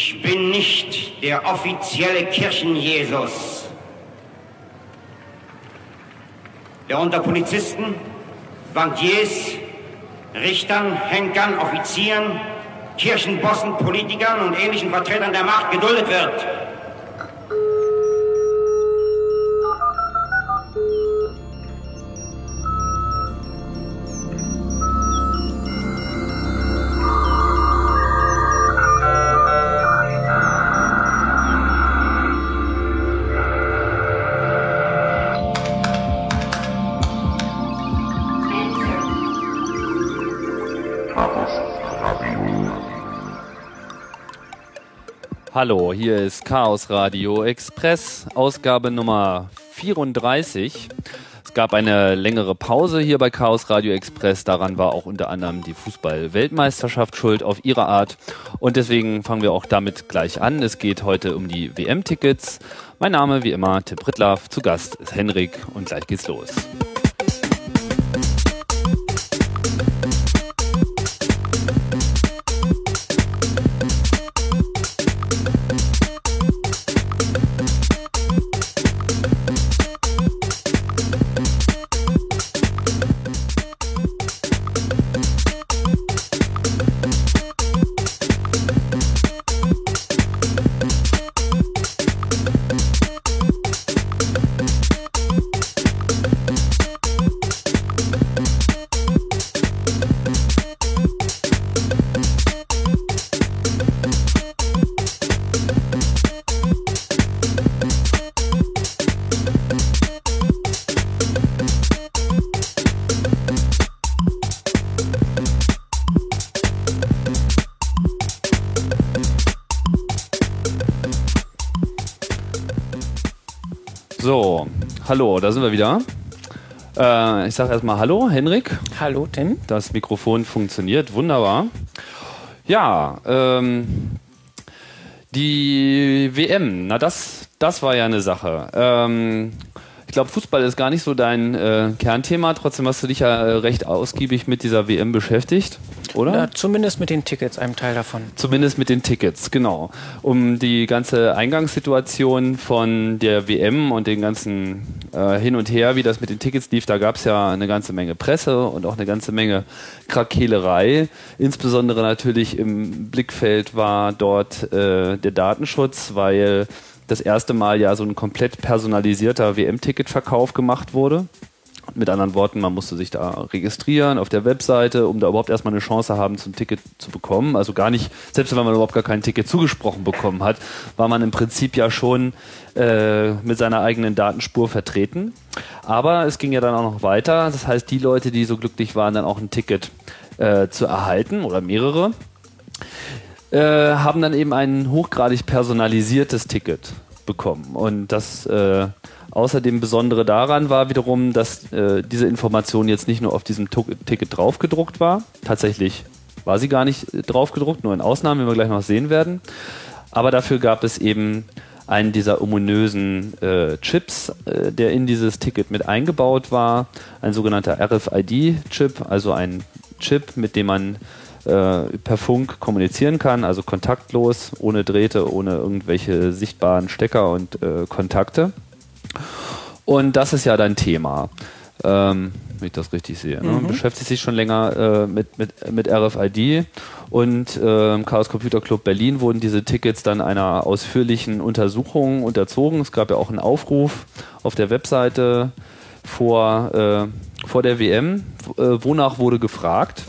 Ich bin nicht der offizielle Kirchenjesus, der unter Polizisten, Bankiers, Richtern, Henkern, Offizieren, Kirchenbossen, Politikern und ähnlichen Vertretern der Macht geduldet wird. Hallo, hier ist Chaos Radio Express, Ausgabe Nummer 34. Es gab eine längere Pause hier bei Chaos Radio Express. Daran war auch unter anderem die Fußball-Weltmeisterschaft schuld auf ihre Art. Und deswegen fangen wir auch damit gleich an. Es geht heute um die WM-Tickets. Mein Name wie immer Tim Brittlaff. Zu Gast ist Henrik und gleich geht's los. Hallo, da sind wir wieder. Äh, ich sage erstmal Hallo, Henrik. Hallo, Tim. Das Mikrofon funktioniert wunderbar. Ja, ähm, die WM, na das, das war ja eine Sache. Ähm, ich glaube, Fußball ist gar nicht so dein äh, Kernthema. Trotzdem hast du dich ja äh, recht ausgiebig mit dieser WM beschäftigt, oder? Ja, zumindest mit den Tickets, einem Teil davon. Zumindest mit den Tickets, genau. Um die ganze Eingangssituation von der WM und den ganzen äh, Hin und Her, wie das mit den Tickets lief, da gab es ja eine ganze Menge Presse und auch eine ganze Menge Krakehlerei. Insbesondere natürlich im Blickfeld war dort äh, der Datenschutz, weil das erste Mal ja so ein komplett personalisierter WM-Ticketverkauf gemacht wurde. Mit anderen Worten, man musste sich da registrieren auf der Webseite, um da überhaupt erstmal eine Chance haben, zum Ticket zu bekommen. Also gar nicht, selbst wenn man überhaupt gar kein Ticket zugesprochen bekommen hat, war man im Prinzip ja schon äh, mit seiner eigenen Datenspur vertreten. Aber es ging ja dann auch noch weiter. Das heißt, die Leute, die so glücklich waren, dann auch ein Ticket äh, zu erhalten oder mehrere, äh, haben dann eben ein hochgradig personalisiertes Ticket bekommen. Und das äh, außerdem Besondere daran war wiederum, dass äh, diese Information jetzt nicht nur auf diesem T Ticket draufgedruckt war. Tatsächlich war sie gar nicht äh, draufgedruckt, nur in Ausnahmen, wie wir gleich noch sehen werden. Aber dafür gab es eben einen dieser ominösen äh, Chips, äh, der in dieses Ticket mit eingebaut war. Ein sogenannter RFID-Chip, also ein Chip, mit dem man per Funk kommunizieren kann, also kontaktlos, ohne Drähte, ohne irgendwelche sichtbaren Stecker und äh, Kontakte. Und das ist ja dein Thema. Ähm, wenn ich das richtig sehe. Ne? Mhm. Beschäftigt sich schon länger äh, mit, mit, mit RFID und äh, im Chaos Computer Club Berlin wurden diese Tickets dann einer ausführlichen Untersuchung unterzogen. Es gab ja auch einen Aufruf auf der Webseite vor, äh, vor der WM. Äh, wonach wurde gefragt?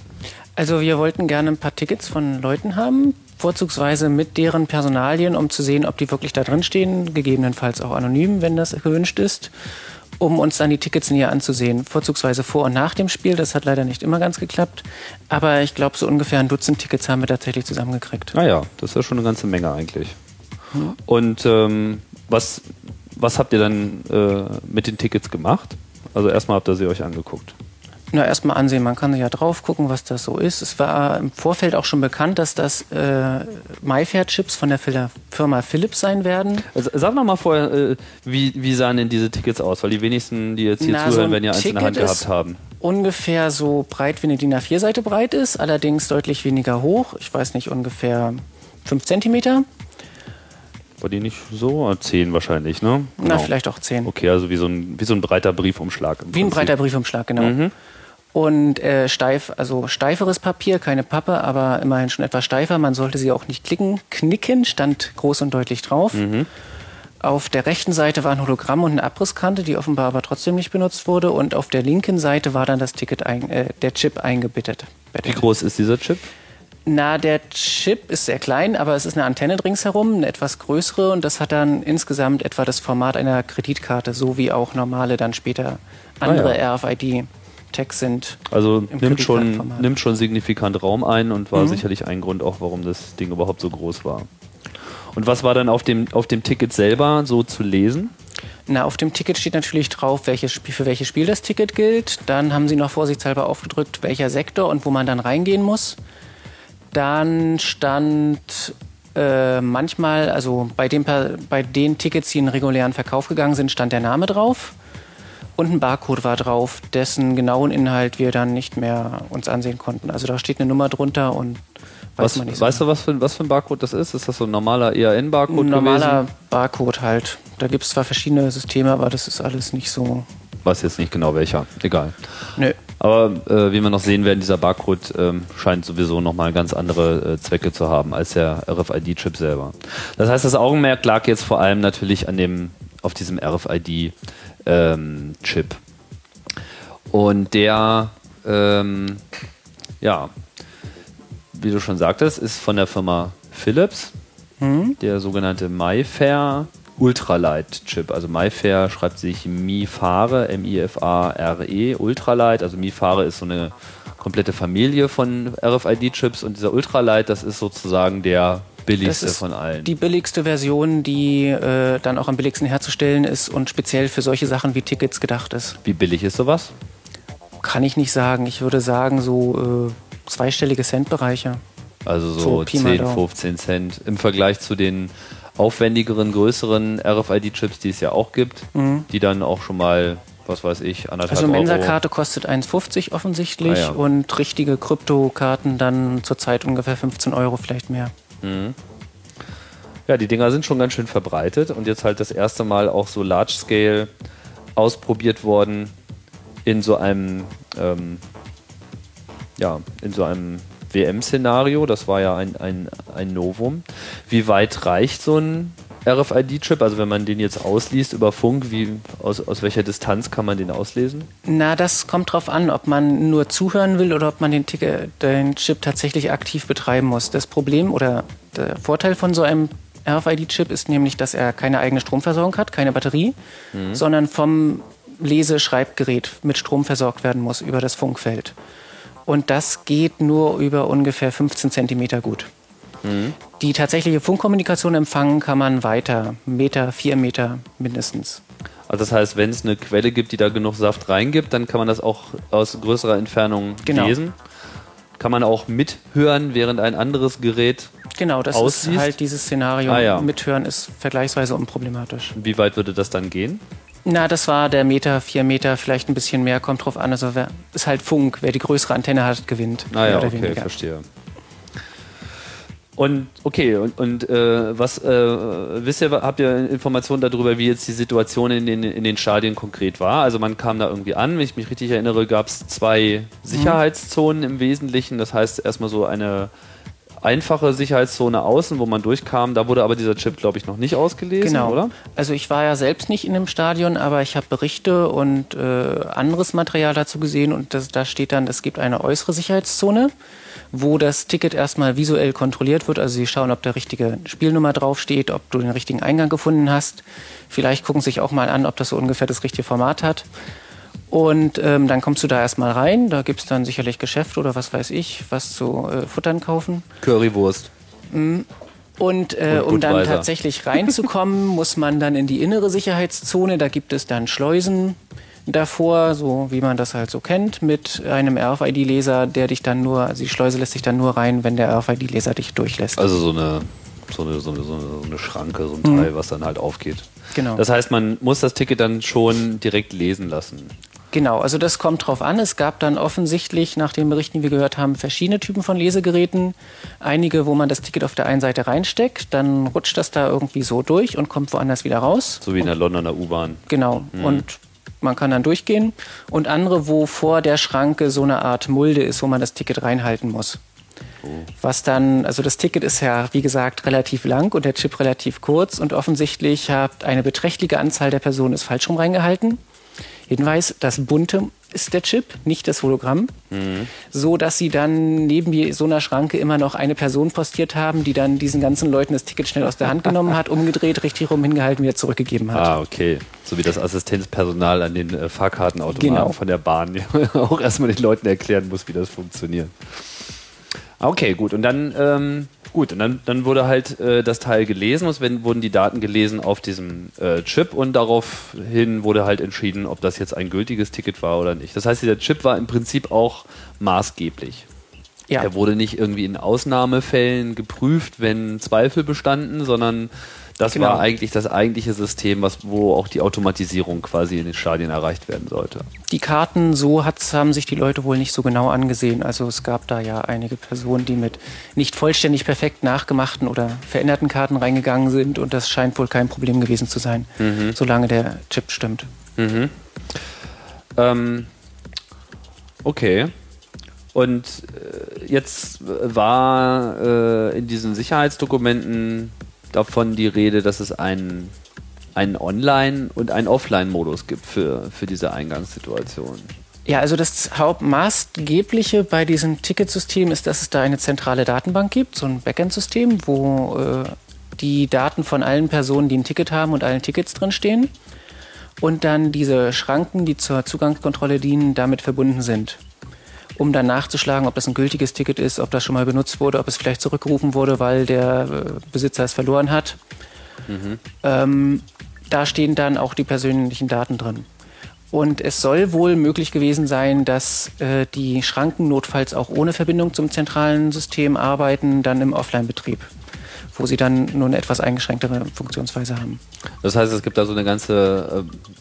Also wir wollten gerne ein paar Tickets von Leuten haben, vorzugsweise mit deren Personalien, um zu sehen, ob die wirklich da drin stehen, gegebenenfalls auch anonym, wenn das gewünscht ist, um uns dann die Tickets näher anzusehen, vorzugsweise vor und nach dem Spiel. Das hat leider nicht immer ganz geklappt, aber ich glaube, so ungefähr ein Dutzend Tickets haben wir tatsächlich zusammengekriegt. Ah ja, das ist ja schon eine ganze Menge eigentlich. Hm. Und ähm, was, was habt ihr dann äh, mit den Tickets gemacht? Also erstmal habt ihr sie euch angeguckt. Na, erstmal ansehen. Man kann ja drauf gucken, was das so ist. Es war im Vorfeld auch schon bekannt, dass das äh, MyFair-Chips von der Firma Philips sein werden. Also, sag noch mal vorher, äh, wie, wie sahen denn diese Tickets aus? Weil die wenigsten, die jetzt hier Na, zuhören, so werden ja eins in der Hand gehabt haben. Ungefähr so breit, wie eine DIN A4-Seite breit ist, allerdings deutlich weniger hoch. Ich weiß nicht, ungefähr 5 Zentimeter War die nicht so? Zehn wahrscheinlich, ne? Na, Genau. vielleicht auch zehn. Okay, also wie so ein, wie so ein breiter Briefumschlag. Wie ein Prinzip. breiter Briefumschlag, genau. Mhm. Und äh, steif, also steiferes Papier, keine Pappe, aber immerhin schon etwas steifer. Man sollte sie auch nicht klicken. Knicken stand groß und deutlich drauf. Mhm. Auf der rechten Seite war ein Hologramm und eine Abrisskante, die offenbar aber trotzdem nicht benutzt wurde. Und auf der linken Seite war dann das Ticket, ein, äh, der Chip eingebettet. Wie groß ist dieser Chip? Na, der Chip ist sehr klein, aber es ist eine Antenne ringsherum, eine etwas größere und das hat dann insgesamt etwa das Format einer Kreditkarte, so wie auch normale dann später andere Ah, RFID-Tags sind. Also Im nimmt schon, nimmt schon signifikant Raum ein und Mhm. war sicherlich ein Grund auch, warum das Ding überhaupt so groß war. Und was war dann auf dem, auf dem Ticket selber so zu lesen? Na, auf dem Ticket steht natürlich drauf, welches Spiel, für welches Spiel das Ticket gilt. Dann haben sie noch vorsichtshalber aufgedrückt, welcher Sektor und wo man dann reingehen muss. Dann stand äh, manchmal, also bei den, Per- bei den Tickets, die in regulären Verkauf gegangen sind, stand der Name drauf. Und ein Barcode war drauf, dessen genauen Inhalt wir dann nicht mehr uns ansehen konnten. Also da steht eine Nummer drunter und weiß Was, man nicht so weißt du, was für, was für ein Barcode das ist? Ist das so ein normaler EAN-Barcode Ein normaler gewesen? Barcode halt. Da gibt es zwar verschiedene Systeme, aber das ist alles nicht so. Weiß jetzt nicht genau welcher. Egal. Nö. Aber äh, wie wir noch sehen werden, dieser Barcode ähm, scheint sowieso nochmal ganz andere äh, Zwecke zu haben als der RFID-Chip selber. Das heißt, das Augenmerk lag jetzt vor allem natürlich an dem, auf diesem RFID-Chip. Und der, ähm, ja, wie du schon sagtest, ist von der Firma Philips, der sogenannte MyFair Ultralight Chip. Also MyFair schreibt sich MiFare, M-I-F-A-R-E, Ultralight. Also MiFare ist so eine komplette Familie von RFID-Chips und dieser Ultralight, das ist sozusagen der billigste Das ist von allen. Die billigste Version, die äh, dann auch am billigsten herzustellen ist und speziell für solche Sachen wie Tickets gedacht ist. Wie billig ist sowas? Kann ich nicht sagen. Ich würde sagen, so äh, zweistellige Centbereiche. Also so, So, Pi mal 10, Daumen. 15 Cent im Vergleich zu den aufwendigeren, größeren RFID-Chips, die es ja auch gibt, die dann auch schon mal, was weiß ich, anderthalb Also Euro. Mensa-Karte kostet 1,50 offensichtlich Ah, ja. und richtige Kryptokarten dann zurzeit ungefähr 15 Euro, vielleicht mehr. Ja, die Dinger sind schon ganz schön verbreitet und jetzt halt das erste Mal auch so Large Scale ausprobiert worden in so einem, ähm, ja, in so einem WM-Szenario. Das war ja ein, ein, ein Novum. Wie weit reicht so ein RFID-Chip? Also wenn man den jetzt ausliest über Funk, wie, aus, aus welcher Distanz kann man den auslesen? Na, das kommt drauf an, ob man nur zuhören will oder ob man den, Ticket, den Chip tatsächlich aktiv betreiben muss. Das Problem oder der Vorteil von so einem RFID-Chip ist nämlich, dass er keine eigene Stromversorgung hat, keine Batterie, sondern vom Lese-Schreibgerät mit Strom versorgt werden muss über das Funkfeld. Und das geht nur über ungefähr 15 Zentimeter gut. Die tatsächliche Funkkommunikation empfangen kann man weiter, Meter, vier Meter mindestens. Also das heißt, wenn es eine Quelle gibt, die da genug Saft reingibt, dann kann man das auch aus größerer Entfernung Genau. lesen. Kann man auch mithören, während ein anderes Gerät. Genau, das Ausliest? ist halt dieses Szenario. Ah, ja. Mithören ist vergleichsweise unproblematisch. Wie weit würde das dann gehen? Na, das war der Meter, vier Meter, vielleicht ein bisschen mehr, kommt drauf an. Also wer, ist halt Funk. Wer die größere Antenne hat, gewinnt. Ah ja, okay, weniger. verstehe. Und okay, und, und äh, was äh, wisst ihr, habt ihr Informationen darüber, wie jetzt die Situation in den, in den Stadien konkret war? Also man kam da irgendwie an, wenn ich mich richtig erinnere, gab es zwei Sicherheitszonen im Wesentlichen. Das heißt erstmal so eine einfache Sicherheitszone außen, wo man durchkam. Da wurde aber dieser Chip, glaube ich, noch nicht ausgelesen, Genau. oder? Also ich war ja selbst nicht in dem Stadion, aber ich habe Berichte und äh, anderes Material dazu gesehen und das, da steht dann, es gibt eine äußere Sicherheitszone, wo das Ticket erstmal visuell kontrolliert wird. Also sie schauen, ob der richtige Spielnummer draufsteht, ob du den richtigen Eingang gefunden hast. Vielleicht gucken sich auch mal an, ob das so ungefähr das richtige Format hat. Und ähm, dann kommst du da erstmal rein, da gibt es dann sicherlich Geschäfte oder was weiß ich, was zu äh, futtern kaufen. Currywurst. Und äh, Und um dann tatsächlich reinzukommen, muss man dann in die innere Sicherheitszone. Da gibt es dann Schleusen davor, so wie man das halt so kennt, mit einem RFID-Leser, der dich dann nur, also die Schleuse lässt sich dann nur rein, wenn der RFID-Leser dich durchlässt. Also so eine, so eine, so eine, so eine, so eine Schranke, so ein Teil, was dann halt aufgeht. Genau. Das heißt, man muss das Ticket dann schon direkt lesen lassen. Genau, also das kommt drauf an. Es gab dann offensichtlich, nach den Berichten, die wir gehört haben, verschiedene Typen von Lesegeräten. Einige, wo man das Ticket auf der einen Seite reinsteckt, dann rutscht das da irgendwie so durch und kommt woanders wieder raus. So wie in der Londoner U-Bahn. Genau. Mhm. Und man kann dann durchgehen. Und andere, wo vor der Schranke so eine Art Mulde ist, wo man das Ticket reinhalten muss. Oh. Was dann, also das Ticket ist ja, wie gesagt, relativ lang und der Chip relativ kurz und offensichtlich hat eine beträchtliche Anzahl der Personen es falsch rum reingehalten. Hinweis, das bunte ist der Chip, nicht das Hologramm, mhm. so dass sie dann neben so einer Schranke immer noch eine Person postiert haben, die dann diesen ganzen Leuten das Ticket schnell aus der Hand genommen hat, umgedreht, richtig rum hingehalten, wieder zurückgegeben hat. Ah, okay. So wie das Assistenzpersonal an den äh, Fahrkartenautomaten genau. von der Bahn, auch erstmal den Leuten erklären muss, wie das funktioniert. Okay, gut. Und dann ähm, Gut, und dann, dann wurde halt äh, das Teil gelesen, es werden, wurden die Daten gelesen auf diesem äh, Chip und daraufhin wurde halt entschieden, ob das jetzt ein gültiges Ticket war oder nicht. Das heißt, dieser Chip war im Prinzip auch maßgeblich. Ja. Er wurde nicht irgendwie in Ausnahmefällen geprüft, wenn Zweifel bestanden, sondern das genau. war eigentlich das eigentliche System, was, wo auch die Automatisierung quasi in den Stadien erreicht werden sollte. Die Karten, so haben sich die Leute wohl nicht so genau angesehen. Also es gab da ja einige Personen, die mit nicht vollständig perfekt nachgemachten oder veränderten Karten reingegangen sind und das scheint wohl kein Problem gewesen zu sein, mhm. solange der Chip stimmt. Mhm. Ähm, okay. Und äh, jetzt war äh, in diesen Sicherheitsdokumenten davon die Rede, dass es einen, einen Online- und einen Offline-Modus gibt für, für diese Eingangssituation. Ja, also das Hauptmaßgebliche bei diesem Ticketsystem ist, dass es da eine zentrale Datenbank gibt, so ein Backend-System, wo äh, die Daten von allen Personen, die ein Ticket haben und allen Tickets drinstehen. Und dann diese Schranken, die zur Zugangskontrolle dienen, damit verbunden sind um dann nachzuschlagen, ob das ein gültiges Ticket ist, ob das schon mal benutzt wurde, ob es vielleicht zurückgerufen wurde, weil der äh, Besitzer es verloren hat. Mhm. Ähm, da stehen dann auch die persönlichen Daten drin. Und es soll wohl möglich gewesen sein, dass äh, die Schranken notfalls auch ohne Verbindung zum zentralen System arbeiten, dann im Offline-Betrieb, wo sie dann nur eine etwas eingeschränktere Funktionsweise haben. Das heißt, es gibt da so eine ganze äh,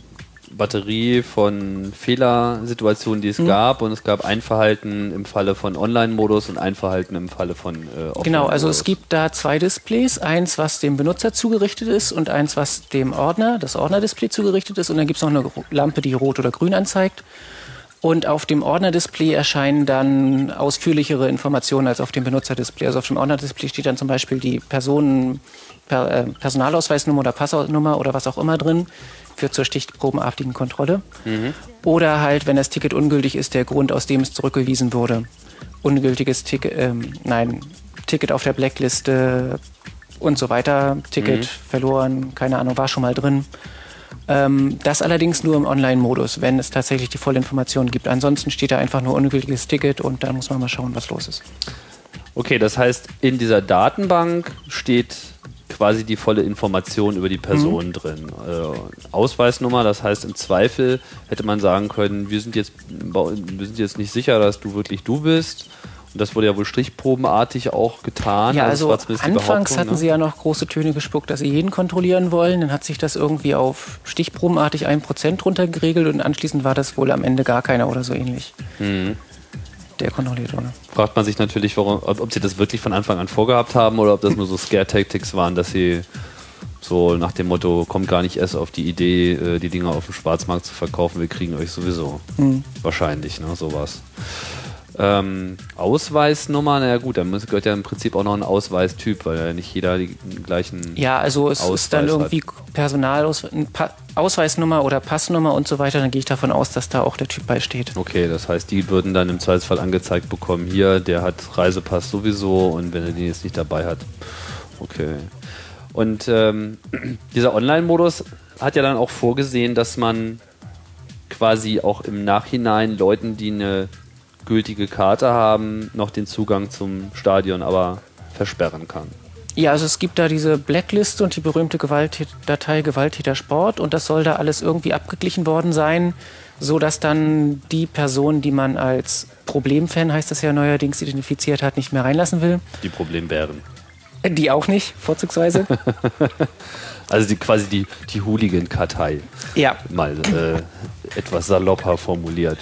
Batterie von Fehlersituationen, die es mhm. gab und es gab ein Verhalten im Falle von Online-Modus und ein Verhalten im Falle von äh, Offline-Modus. Genau, also es gibt da zwei Displays, eins, was dem Benutzer zugerichtet ist und eins, was dem Ordner, das Ordner-Display zugerichtet ist und dann gibt es noch eine Lampe, die rot oder grün anzeigt. Und auf dem Ordner-Display erscheinen dann ausführlichere Informationen als auf dem Benutzer-Display. Also auf dem Ordner-Display steht dann zum Beispiel die Personen, per, äh, Personalausweisnummer oder Passnummer oder was auch immer drin für zur stichprobenartigen Kontrolle. Mhm. Oder halt, wenn das Ticket ungültig ist, der Grund, aus dem es zurückgewiesen wurde. Ungültiges Ticket, ähm, nein, Ticket auf der Blackliste und so weiter. Ticket mhm. verloren, keine Ahnung, war schon mal drin. Ähm, das allerdings nur im Online-Modus, wenn es tatsächlich die volle Information gibt. Ansonsten steht da einfach nur ungültiges Ticket und dann muss man mal schauen, was los ist. Okay, das heißt, in dieser Datenbank steht quasi die volle Information über die Person mhm. drin. Äh, Ausweisnummer, das heißt im Zweifel hätte man sagen können, wir sind jetzt, wir sind jetzt nicht sicher, dass du wirklich du bist. Und das wurde ja wohl strichprobenartig auch getan. Ja, also, also anfangs hatten ne? sie ja noch große Töne gespuckt, dass sie jeden kontrollieren wollen. Dann hat sich das irgendwie auf stichprobenartig ein Prozent runtergeregelt und anschließend war das wohl am Ende gar keiner oder so ähnlich. Mhm der kontrolliert wurde. Fragt man sich natürlich, warum, ob, ob, sie das wirklich von Anfang an vorgehabt haben oder ob das nur so Scare-Tactics waren, dass sie so nach dem Motto, kommt gar nicht erst auf die Idee, äh, die Dinger auf dem Schwarzmarkt zu verkaufen, wir kriegen euch sowieso. Mhm. Wahrscheinlich, ne, sowas. Ähm, Ausweisnummer, naja gut, dann gehört ja im Prinzip auch noch ein Ausweistyp, weil ja nicht jeder die gleichen. Ja, also es Ausweis ist dann irgendwie Personalausweisnummer oder Passnummer und so weiter, dann gehe ich davon aus, dass da auch der Typ beisteht. Okay, das heißt, die würden dann im Zweifelsfall angezeigt bekommen, hier, der hat Reisepass sowieso und wenn er den jetzt nicht dabei hat. Okay. Und ähm, dieser Online-Modus hat ja dann auch vorgesehen, dass man quasi auch im Nachhinein Leuten, die eine gültige Karte haben, noch den Zugang zum Stadion aber versperren kann. Ja, also es gibt da diese Blackliste und die berühmte Gewaltdatei Gewalttäter Sport und das soll da alles irgendwie abgeglichen worden sein, so dass dann die Person, die man als Problemfan, heißt das ja neuerdings, identifiziert hat, nicht mehr reinlassen will. Die Problembären. Die auch nicht, vorzugsweise. Also die, quasi die, die Hooligan-Kartei. Ja. Mal äh, etwas salopper formuliert.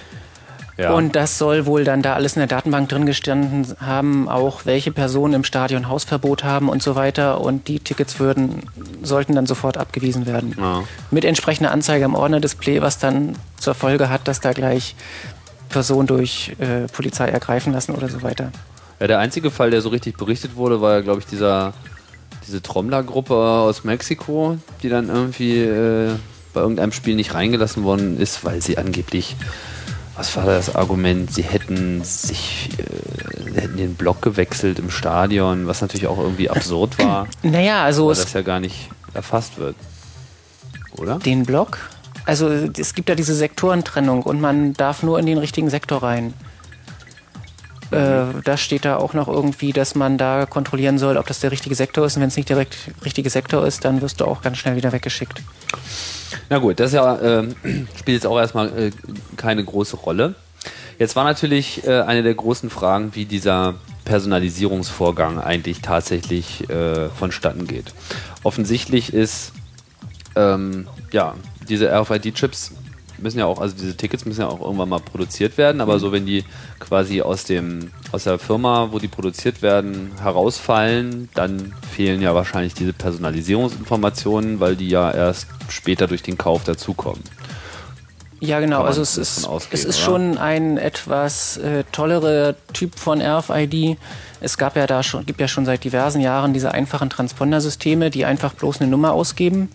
Ja. Und das soll wohl dann da alles in der Datenbank drin gestanden haben, auch welche Personen im Stadion Hausverbot haben und so weiter. Und die Tickets würden, sollten dann sofort abgewiesen werden. Ja. Mit entsprechender Anzeige am Ordnerdisplay, was dann zur Folge hat, dass da gleich Personen durch äh, Polizei ergreifen lassen oder so weiter. Ja, der einzige Fall, der so richtig berichtet wurde, war ja, glaube ich, dieser, diese Trommler-Gruppe aus Mexiko, die dann irgendwie äh, bei irgendeinem Spiel nicht reingelassen worden ist, weil sie angeblich, was war das Argument, sie hätten sich, äh, hätten den Block gewechselt im Stadion, was natürlich auch irgendwie absurd war, Naja, also weil es das ja gar nicht erfasst wird. Oder? den Block. Also es gibt ja diese Sektorentrennung und man darf nur in den richtigen Sektor rein. Äh, da steht da auch noch irgendwie, dass man da kontrollieren soll, ob das der richtige Sektor ist. Und wenn es nicht der richtige Sektor ist, dann wirst du auch ganz schnell wieder weggeschickt. Na gut, das ja, ähm, spielt jetzt auch erstmal äh, keine große Rolle. Jetzt war natürlich äh, eine der großen Fragen, wie dieser Personalisierungsvorgang eigentlich tatsächlich äh, vonstatten geht. Offensichtlich ist, ähm, ja, diese RFID-Chips müssen ja auch, also diese Tickets müssen ja auch irgendwann mal produziert werden, aber so wenn die quasi aus dem aus der Firma, wo die produziert werden, herausfallen, dann fehlen ja wahrscheinlich diese Personalisierungsinformationen, weil die ja erst später durch den Kauf dazukommen. Ja, genau. Also es ist, ausgehen, es ist oder? schon ein etwas äh, tollerer Typ von RFID. Es gab ja da schon, gibt ja schon seit diversen Jahren diese einfachen Transpondersysteme, die einfach bloß eine Nummer ausgeben,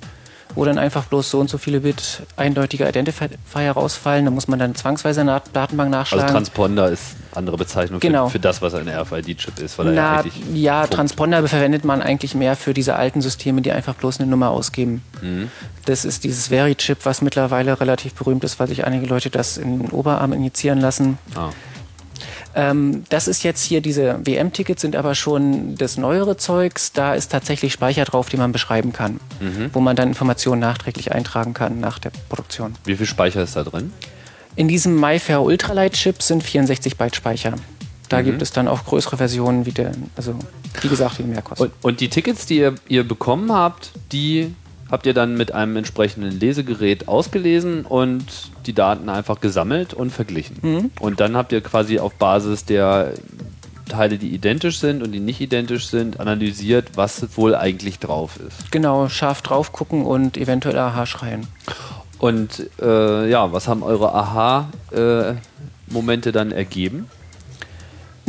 wo dann einfach bloß so und so viele Bit eindeutige Identifier rausfallen. Da muss man dann zwangsweise in der Datenbank Also nachschlagen. Transponder ist andere Bezeichnung Genau. für, für das, was ein RFID-Chip ist, weil er ja Na, eigentlich ja, funkt. Transponder verwendet man eigentlich mehr für diese alten Systeme, die einfach bloß eine Nummer ausgeben. Mhm. Das ist dieses Veri-Chip, was mittlerweile relativ berühmt ist, weil sich einige Leute das in den Oberarm injizieren lassen. Ah. Ähm, das ist jetzt hier, diese WM-Tickets sind aber schon das neuere Zeugs. Da ist tatsächlich Speicher drauf, den man beschreiben kann, Mhm. wo man dann Informationen nachträglich eintragen kann nach der Produktion. Wie viel Speicher ist da drin? In diesem MyFair Ultralight-Chip sind 64 Byte Speicher. Da Mhm. gibt es dann auch größere Versionen, wie der, also wie gesagt, die mehr kosten. Und, und die Tickets, die ihr, ihr bekommen habt, die habt ihr dann mit einem entsprechenden Lesegerät ausgelesen und die Daten einfach gesammelt und verglichen. Mhm. Und dann habt ihr quasi auf Basis der Teile, die identisch sind und die nicht identisch sind, analysiert, was wohl eigentlich drauf ist. Genau, scharf drauf gucken und eventuell Aha schreien. Und äh, ja, was haben eure Aha-Momente dann ergeben?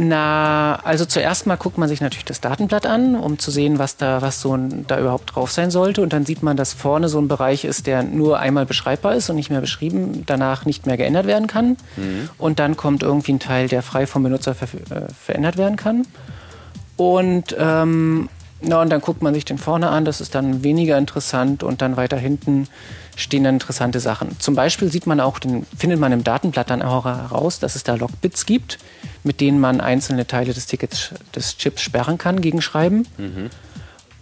Na, also zuerst mal guckt man sich natürlich das Datenblatt an, um zu sehen, was da, was so ein, da überhaupt drauf sein sollte. Und dann sieht man, dass vorne so ein Bereich ist, der nur einmal beschreibbar ist und nicht mehr beschrieben, danach nicht mehr geändert werden kann. Und dann kommt irgendwie ein Teil, der frei vom Benutzer ver äh, verändert werden kann. Und ähm, na, und dann guckt man sich den vorne an, das ist dann weniger interessant und dann weiter hinten stehen dann interessante Sachen. Zum Beispiel sieht man auch, den, findet man im Datenblatt dann auch heraus, dass es da Logbits gibt, mit denen man einzelne Teile des Tickets, des Chips sperren kann gegen Schreiben.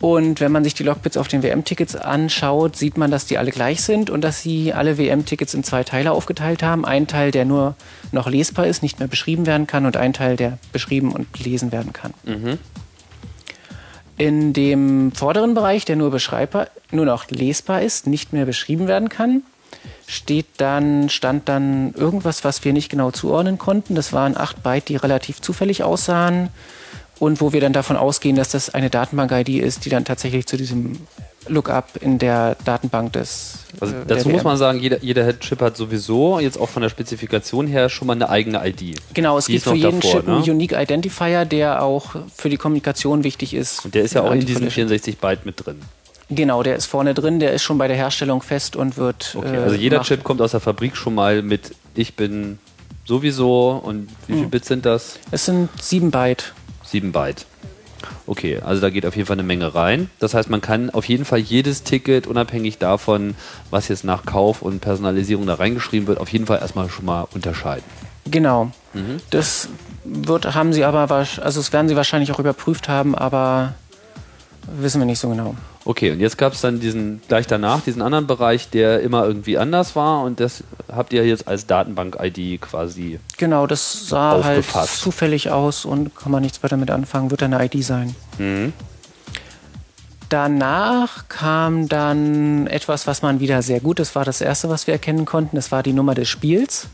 Und wenn man sich die Logbits auf den WM-Tickets anschaut, sieht man, dass die alle gleich sind und dass sie alle WM-Tickets in zwei Teile aufgeteilt haben. Ein Teil, der nur noch lesbar ist, nicht mehr beschrieben werden kann und ein Teil, der beschrieben und gelesen werden kann. In dem vorderen Bereich, der nur beschreibbar, nur noch lesbar ist, nicht mehr beschrieben werden kann, steht dann, stand dann irgendwas, was wir nicht genau zuordnen konnten. Das waren acht Byte, die relativ zufällig aussahen und wo wir dann davon ausgehen, dass das eine Datenbank-ID ist, die dann tatsächlich zu diesem Lookup in der Datenbank des. Also äh, dazu muss man sagen, jeder, jeder Chip hat sowieso jetzt auch von der Spezifikation her schon mal eine eigene ID. Genau, es Die gibt für jeden davor, Chip einen ne? Unique Identifier, der auch für die Kommunikation wichtig ist. Und der ist ja auch in diesen Anti-Collision. 64 Byte mit drin. Genau, der ist vorne drin, der ist schon bei der Herstellung fest und wird. Okay, äh, also jeder macht- Chip kommt aus der Fabrik schon mal mit ich bin sowieso und wie Hm. viel Bits sind das? Es sind sieben Byte. 7 Byte. Okay, also da geht auf jeden Fall eine Menge rein. Das heißt, man kann auf jeden Fall jedes Ticket, unabhängig davon, was jetzt nach Kauf und Personalisierung da reingeschrieben wird, auf jeden Fall erstmal schon mal unterscheiden. Genau. Das wird, haben sie aber, also das werden sie wahrscheinlich auch überprüft haben, aber wissen wir nicht so genau. Okay, und jetzt gab es dann diesen, gleich danach, diesen anderen Bereich, der immer irgendwie anders war und das habt ihr jetzt als Datenbank-ID quasi. Genau, das sah halt Aufgefasst. zufällig aus und kann man nichts weiter mit anfangen, wird eine ID sein. danach kam dann etwas, was man wieder sehr gut, das war das erste, was wir erkennen konnten, das war die Nummer des Spiels.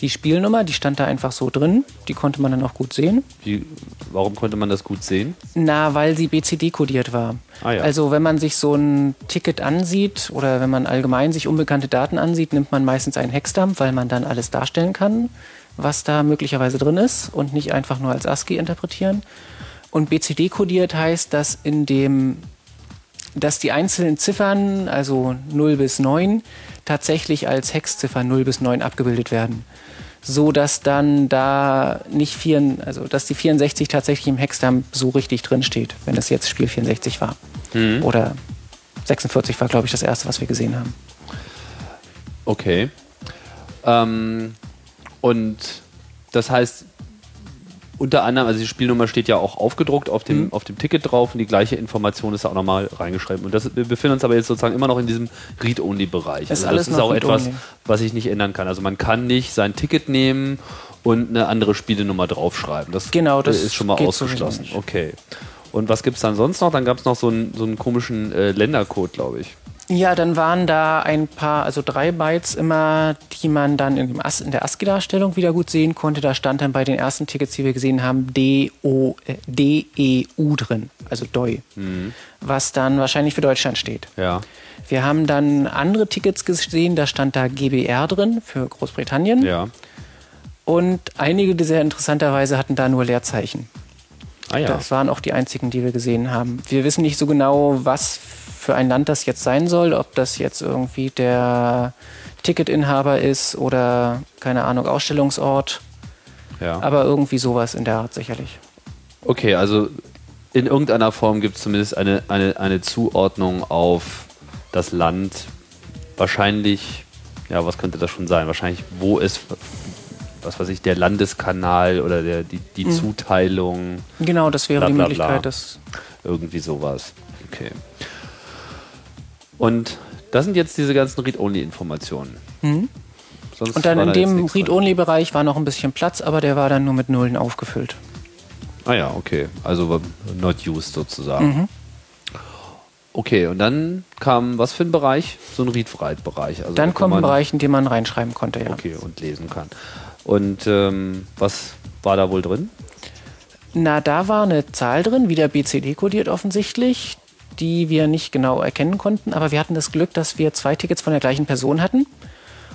Die Spielnummer, die stand da einfach so drin, die konnte man dann auch gut sehen. Wie, warum konnte man das gut sehen? Na, weil sie BCD-kodiert war. Ah, ja. Also wenn man sich so ein Ticket ansieht oder wenn man allgemein sich unbekannte Daten ansieht, nimmt man meistens einen Hexdump, weil man dann alles darstellen kann, was da möglicherweise drin ist und nicht einfach nur als ASCII interpretieren. Und BCD-kodiert heißt, dass in dem dass die einzelnen Ziffern, also 0 bis 9, tatsächlich als Hexziffern 0 bis 9 abgebildet werden. So dass dann da nicht vier, also dass die 64 tatsächlich im Hexdump so richtig drin steht, wenn es jetzt Spiel 64 war. Mhm. Oder 46 war, glaube ich, das erste, was wir gesehen haben. Okay. Ähm, und das heißt, unter anderem, also die Spielnummer steht ja auch aufgedruckt auf dem, Mhm. auf dem Ticket drauf und die gleiche Information ist da auch nochmal reingeschrieben. Und das, wir befinden uns aber jetzt sozusagen immer noch in diesem Read-Only-Bereich. Also das ist auch etwas, was ich nicht ändern kann. Also man kann nicht sein Ticket nehmen und eine andere Spielenummer draufschreiben. Das Genau, das ist schon mal ausgeschlossen. Okay. Und was gibt es dann sonst noch? Dann gab es noch so einen, so einen komischen äh, Ländercode, glaube ich. Ja, dann waren da ein paar, also drei Bytes immer, die man dann in, AS, in der ASCII-Darstellung wieder gut sehen konnte. Da stand dann bei den ersten Tickets, die wir gesehen haben, D-O, äh, D-E-U drin, also DOI, was dann wahrscheinlich für Deutschland steht. Ja. Wir haben dann andere Tickets gesehen, da stand da GBR drin für Großbritannien. Ja. Und einige, die sehr interessanterweise hatten da nur Leerzeichen. Ah ja. Das waren auch die einzigen, die wir gesehen haben. Wir wissen nicht so genau, was für ein Land das jetzt sein soll, ob das jetzt irgendwie der Ticketinhaber ist oder keine Ahnung, Ausstellungsort, ja. aber irgendwie sowas in der Art sicherlich. Okay, also in irgendeiner Form gibt es zumindest eine, eine, eine Zuordnung auf das Land. Wahrscheinlich, ja, was könnte das schon sein? Wahrscheinlich, wo ist, was weiß ich, der Landeskanal oder der, die, die Zuteilung, Genau, das wäre Bla, die bla, Möglichkeit, bla. dass irgendwie sowas. Okay. Und das sind jetzt diese ganzen Read-Only-Informationen. Mhm. und dann in dem. Read-Only-Bereich war noch ein bisschen Platz, aber der war dann nur mit Nullen aufgefüllt. Ah ja, okay. Also not used sozusagen. Mhm. Okay, und dann kam was für ein Bereich? So ein Read-Write-Bereich. Also Dann kommt ein Bereich, in dem man reinschreiben konnte, ja. Okay, und lesen kann. Und ähm, was war da wohl drin? Na, da war eine Zahl drin, wieder BCD kodiert offensichtlich, die wir nicht genau erkennen konnten, aber wir hatten das Glück, dass wir zwei Tickets von der gleichen Person hatten.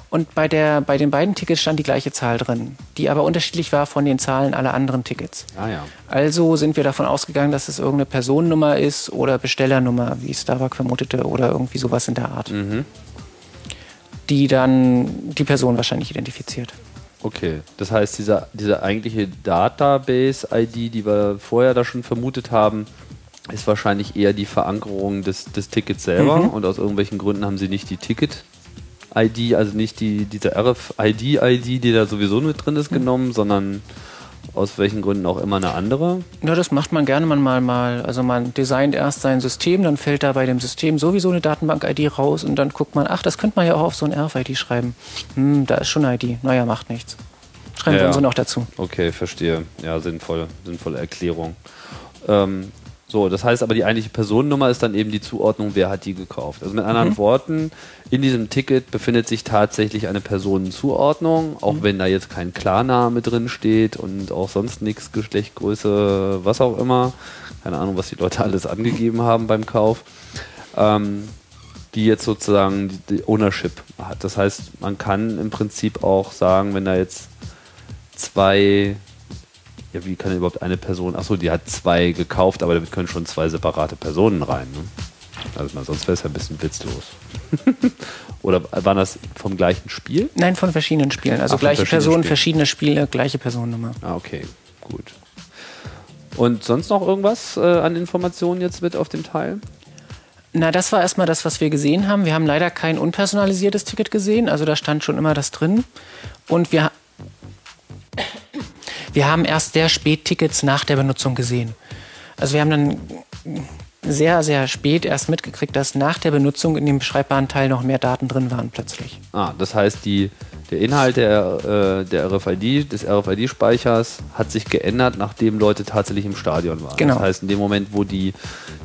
Und bei, der, bei den beiden Tickets stand die gleiche Zahl drin, die aber unterschiedlich war von den Zahlen aller anderen Tickets. Ah ja. Also sind wir davon ausgegangen, dass es irgendeine Personennummer ist oder Bestellernummer, wie Starbuck vermutete, oder irgendwie sowas in der Art. Die dann die Person wahrscheinlich identifiziert. Okay, das heißt, diese, diese eigentliche Database-ID, die wir vorher da schon vermutet haben, ist wahrscheinlich eher die Verankerung des, des Tickets selber Mhm. und aus irgendwelchen Gründen haben sie nicht die Ticket-ID, also nicht die, diese RFID-ID, die da sowieso mit drin Mhm. ist, genommen, sondern aus welchen Gründen auch immer eine andere. Ja, das macht man gerne manchmal mal. Also man designt erst sein System, dann fällt da bei dem System sowieso eine Datenbank-ID raus und dann guckt man, ach, das könnte man ja auch auf so ein RF-ID schreiben. Hm, da ist schon eine ID. Naja, macht nichts. Schreiben Ja, wir unsere noch dazu. Okay, verstehe. Ja, sinnvoll, sinnvolle Erklärung. Ähm, so, das heißt aber, die eigentliche Personennummer ist dann eben die Zuordnung, wer hat die gekauft. Also mit anderen Mhm. Worten, in diesem Ticket befindet sich tatsächlich eine Personenzuordnung, auch Mhm. wenn da jetzt kein Klarname drin steht und auch sonst nichts, Geschlecht, Größe, was auch immer. Keine Ahnung, was die Leute alles angegeben haben beim Kauf. Ähm, die jetzt sozusagen die, die Ownership hat. Das heißt, man kann im Prinzip auch sagen, wenn da jetzt zwei, ja, wie kann denn überhaupt eine Person, achso, die hat zwei gekauft, aber damit können schon zwei separate Personen rein. Ne? Also man, sonst wäre es ja ein bisschen witzlos. Oder waren das vom gleichen Spiel? Nein, von verschiedenen Spielen. Also Ach, gleiche Person, verschiedene Spiele, gleiche Personennummer. Ah, okay, gut. Und sonst noch irgendwas äh, an Informationen jetzt mit auf dem Teil? Na, das war erstmal das, was wir gesehen haben. Wir haben leider kein unpersonalisiertes Ticket gesehen, also da stand schon immer das drin. Und wir, wir haben erst sehr spät Tickets nach der Benutzung gesehen. Also wir haben dann sehr, sehr spät erst mitgekriegt, dass nach der Benutzung in dem beschreibbaren Teil noch mehr Daten drin waren plötzlich. Ah, das heißt, die, Der Inhalt der, äh, der RFID, des RFID-Speichers hat sich geändert, nachdem Leute tatsächlich im Stadion waren. Genau. Das heißt, in dem Moment, wo die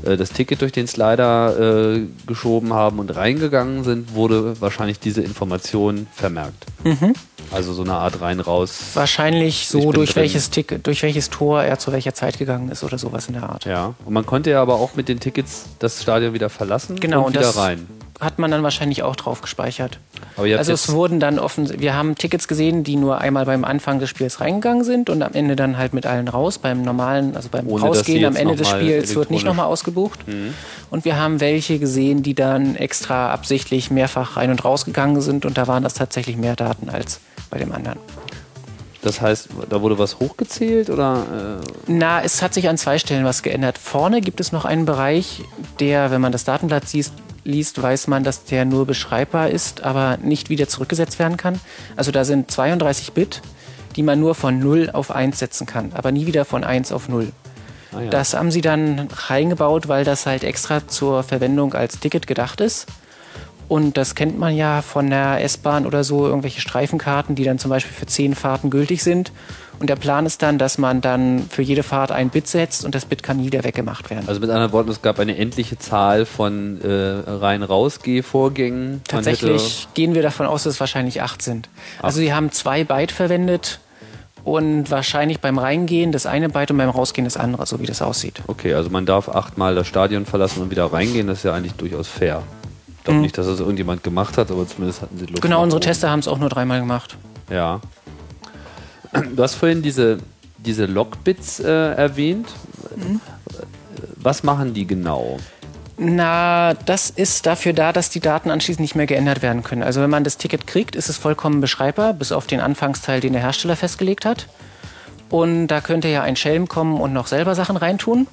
äh, das Ticket durch den Slider äh, geschoben haben und reingegangen sind, wurde wahrscheinlich diese Information vermerkt. Mhm. Also so eine Art rein-raus. Wahrscheinlich Ich so, durch drin. welches, Ticket, durch welches Tor er zu welcher Zeit gegangen ist oder sowas in der Art. Ja. Und man konnte ja aber auch mit den Tickets das Stadion wieder verlassen Genau, und und wieder das rein. hat man dann wahrscheinlich auch drauf gespeichert. Also es wurden dann offen, wir haben Tickets gesehen, die nur einmal beim Anfang des Spiels reingegangen sind und am Ende dann halt mit allen raus. Beim normalen, also beim Ohne, Rausgehen am Ende des Spiels wird nicht nochmal ausgebucht. Und wir haben welche gesehen, die dann extra absichtlich mehrfach rein und rausgegangen sind und da waren das tatsächlich mehr Daten als bei dem anderen. das heißt, da wurde was hochgezählt oder? Äh, Na, es hat sich an zwei Stellen was geändert. Vorne gibt es noch einen Bereich, der, wenn man das Datenblatt siehst, liest, weiß man, dass der nur beschreibbar ist, aber nicht wieder zurückgesetzt werden kann. Also da sind 32 Bit, die man nur von 0 auf 1 setzen kann, aber nie wieder von 1 auf 0. ah ja. Das haben sie dann reingebaut, weil das halt extra zur Verwendung als Ticket gedacht ist. Und das kennt man ja von der S-Bahn oder so, irgendwelche Streifenkarten, die dann zum Beispiel für zehn Fahrten gültig sind. Und der Plan ist dann, dass man dann für jede Fahrt ein Bit setzt und das Bit kann nie wieder weggemacht werden. Also mit anderen Worten, es gab eine endliche Zahl von äh, rein-raus-Geh-Vorgängen. Tatsächlich gehen wir davon aus, dass es wahrscheinlich acht sind. Also sie haben zwei Byte verwendet und wahrscheinlich beim Reingehen das eine Byte und beim Rausgehen das andere, so wie das aussieht. Okay, also man darf achtmal das Stadion verlassen und wieder reingehen. Das ist ja eigentlich durchaus fair. Ich glaube nicht, dass das irgendjemand gemacht hat, aber zumindest hatten sie Luft. Mhm. Genau, unsere oben. Tester haben es auch nur dreimal gemacht. Ja. Du hast vorhin diese, diese Logbits äh, erwähnt. Mhm. Was machen die genau? Na, das ist dafür da, dass die Daten anschließend nicht mehr geändert werden können. Also wenn man das Ticket kriegt, ist es vollkommen beschreibbar, bis auf den Anfangsteil, den der Hersteller festgelegt hat. Und da könnte ja ein Schelm kommen und noch selber Sachen reintun.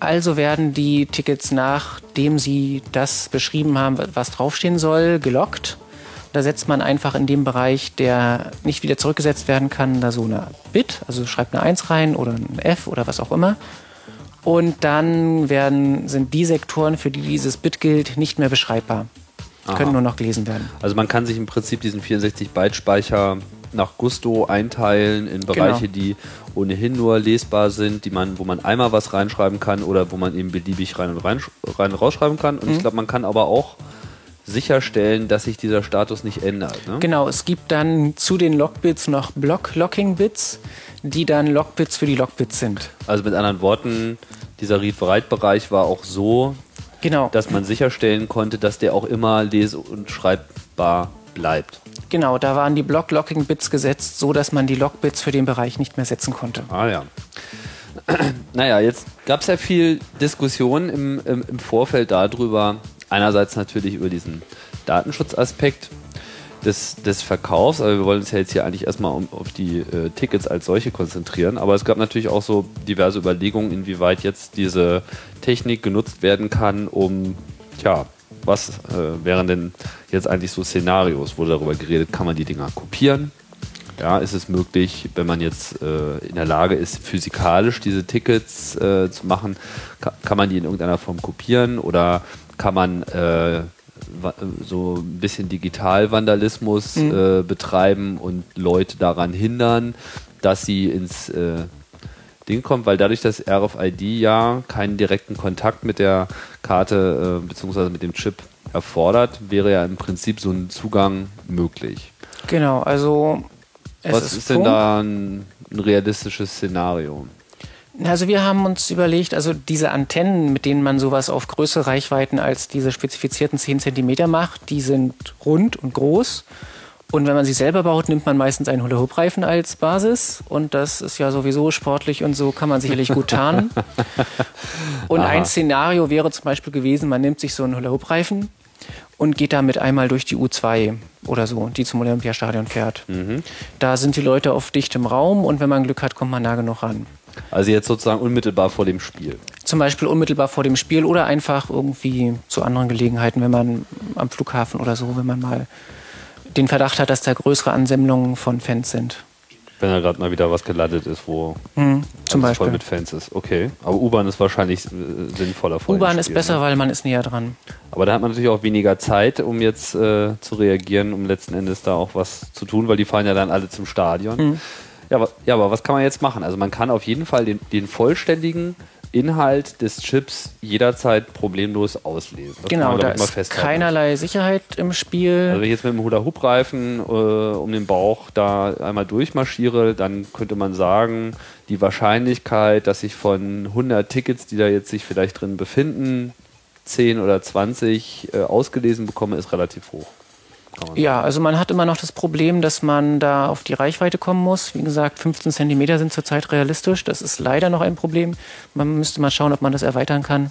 Also werden die Tickets, nachdem sie das beschrieben haben, was draufstehen soll, gelockt. Da setzt man einfach in dem Bereich, der nicht wieder zurückgesetzt werden kann, da so eine Bit, also schreibt eine 1 rein oder ein F oder was auch immer. Und dann werden, sind die Sektoren, für die dieses Bit gilt, nicht mehr beschreibbar. Können nur noch gelesen werden. Also man kann sich im Prinzip diesen 64-Byte-Speicher nach Gusto einteilen in Bereiche, Genau. die ohnehin nur lesbar sind, die man, wo man einmal was reinschreiben kann oder wo man eben beliebig rein und rein, rein rausschreiben kann. Und Mhm. ich glaube, man kann aber auch sicherstellen, dass sich dieser Status nicht ändert. Ne? Genau, es gibt dann zu den Logbits noch Block-Locking-Bits, die dann Logbits für die Logbits sind. Also mit anderen Worten, dieser Read-Write-Bereich war auch so, Genau, dass man sicherstellen konnte, dass der auch immer lese- und schreibbar bleibt. Genau, da waren die Block-Locking-Bits gesetzt, so dass man die Logbits für den Bereich nicht mehr setzen konnte. Ah ja. Naja, jetzt gab es ja viel Diskussion im, im, im Vorfeld darüber. Einerseits natürlich über diesen Datenschutzaspekt des, des Verkaufs, aber wir wollen uns ja jetzt hier eigentlich erstmal um, auf die äh, Tickets als solche konzentrieren. Aber es gab natürlich auch so diverse Überlegungen, inwieweit jetzt diese Technik genutzt werden kann, um, tja, was äh, wären denn jetzt eigentlich so Szenarios? Wurde darüber geredet, kann man die Dinger kopieren? Ja, ist es möglich, wenn man jetzt äh, in der Lage ist, physikalisch diese Tickets äh, zu machen, ka kann man die in irgendeiner Form kopieren oder kann man äh, so ein bisschen Digitalvandalismus äh, betreiben und Leute daran hindern, dass sie ins äh, Ding kommen, weil dadurch, dass RFID ja keinen direkten Kontakt mit der Karte äh, bzw. mit dem Chip erfordert, wäre ja im Prinzip so ein Zugang möglich. Genau, also Was ist, denn Funk. da ein, ein realistisches Szenario? Also wir haben uns überlegt, also diese Antennen, mit denen man sowas auf größere Reichweiten als diese spezifizierten 10 cm macht, die sind rund und groß. Und wenn man sie selber baut, nimmt man meistens einen Hula-Hoop-Reifen als Basis. Und das ist ja sowieso sportlich und so kann man sicherlich gut tarnen. Und ein Szenario wäre zum Beispiel gewesen, man nimmt sich so einen Hula-Hoop-Reifen und geht damit einmal durch die U2 oder so, die zum Olympiastadion fährt. Da sind die Leute auf dichtem Raum und wenn man Glück hat, kommt man nah genug ran. Also jetzt sozusagen unmittelbar vor dem Spiel. Zum Beispiel unmittelbar vor dem Spiel oder einfach irgendwie zu anderen Gelegenheiten, wenn man am Flughafen oder so, wenn man mal den Verdacht hat, dass da größere Ansammlungen von Fans sind. Wenn da gerade mal wieder was gelandet ist, wo Mhm, zum alles voll Beispiel. mit Fans ist. Okay. Aber U-Bahn ist wahrscheinlich äh, sinnvoller. U-Bahn ist besser, ne? weil man ist näher dran. Aber da hat man natürlich auch weniger Zeit, um jetzt äh, zu reagieren, um letzten Endes da auch was zu tun, weil die fahren ja dann alle zum Stadion. Mhm. Ja, aber, ja, aber was kann man jetzt machen? Also man kann auf jeden Fall den, den vollständigen Inhalt des Chips jederzeit problemlos auslesen. Das Genau, da ist keinerlei Sicherheit im Spiel. Also wenn ich jetzt mit dem Hula-Hoop-Reifen äh, um den Bauch da einmal durchmarschiere, dann könnte man sagen, die Wahrscheinlichkeit, dass ich von 100 Tickets, die da jetzt sich vielleicht drin befinden, 10 oder 20 äh, ausgelesen bekomme, ist relativ hoch. Kann man Ja, also man hat immer noch das Problem, dass man da auf die Reichweite kommen muss. Wie gesagt, 15 Zentimeter sind zurzeit realistisch. Das ist leider noch ein Problem. Man müsste mal schauen, ob man das erweitern kann.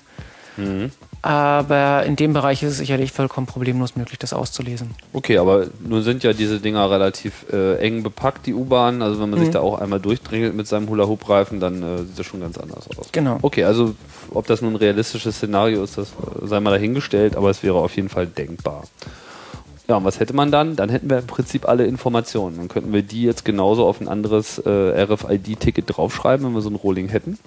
Mhm. Aber in dem Bereich ist es sicherlich vollkommen problemlos möglich, das auszulesen. Okay, aber nun sind ja diese Dinger relativ äh, eng bepackt, die U-Bahn. Also wenn man Mhm. sich da auch einmal durchdrängelt mit seinem Hula-Hoop-Reifen, dann äh, sieht das schon ganz anders aus. Genau. Okay, also ob das nun ein realistisches Szenario ist, das sei mal dahingestellt, aber es wäre auf jeden Fall denkbar. Ja, und was hätte man dann? Dann hätten wir im Prinzip alle Informationen. Dann könnten wir die jetzt genauso auf ein anderes äh, RFID-Ticket draufschreiben, wenn wir so ein Rolling hätten.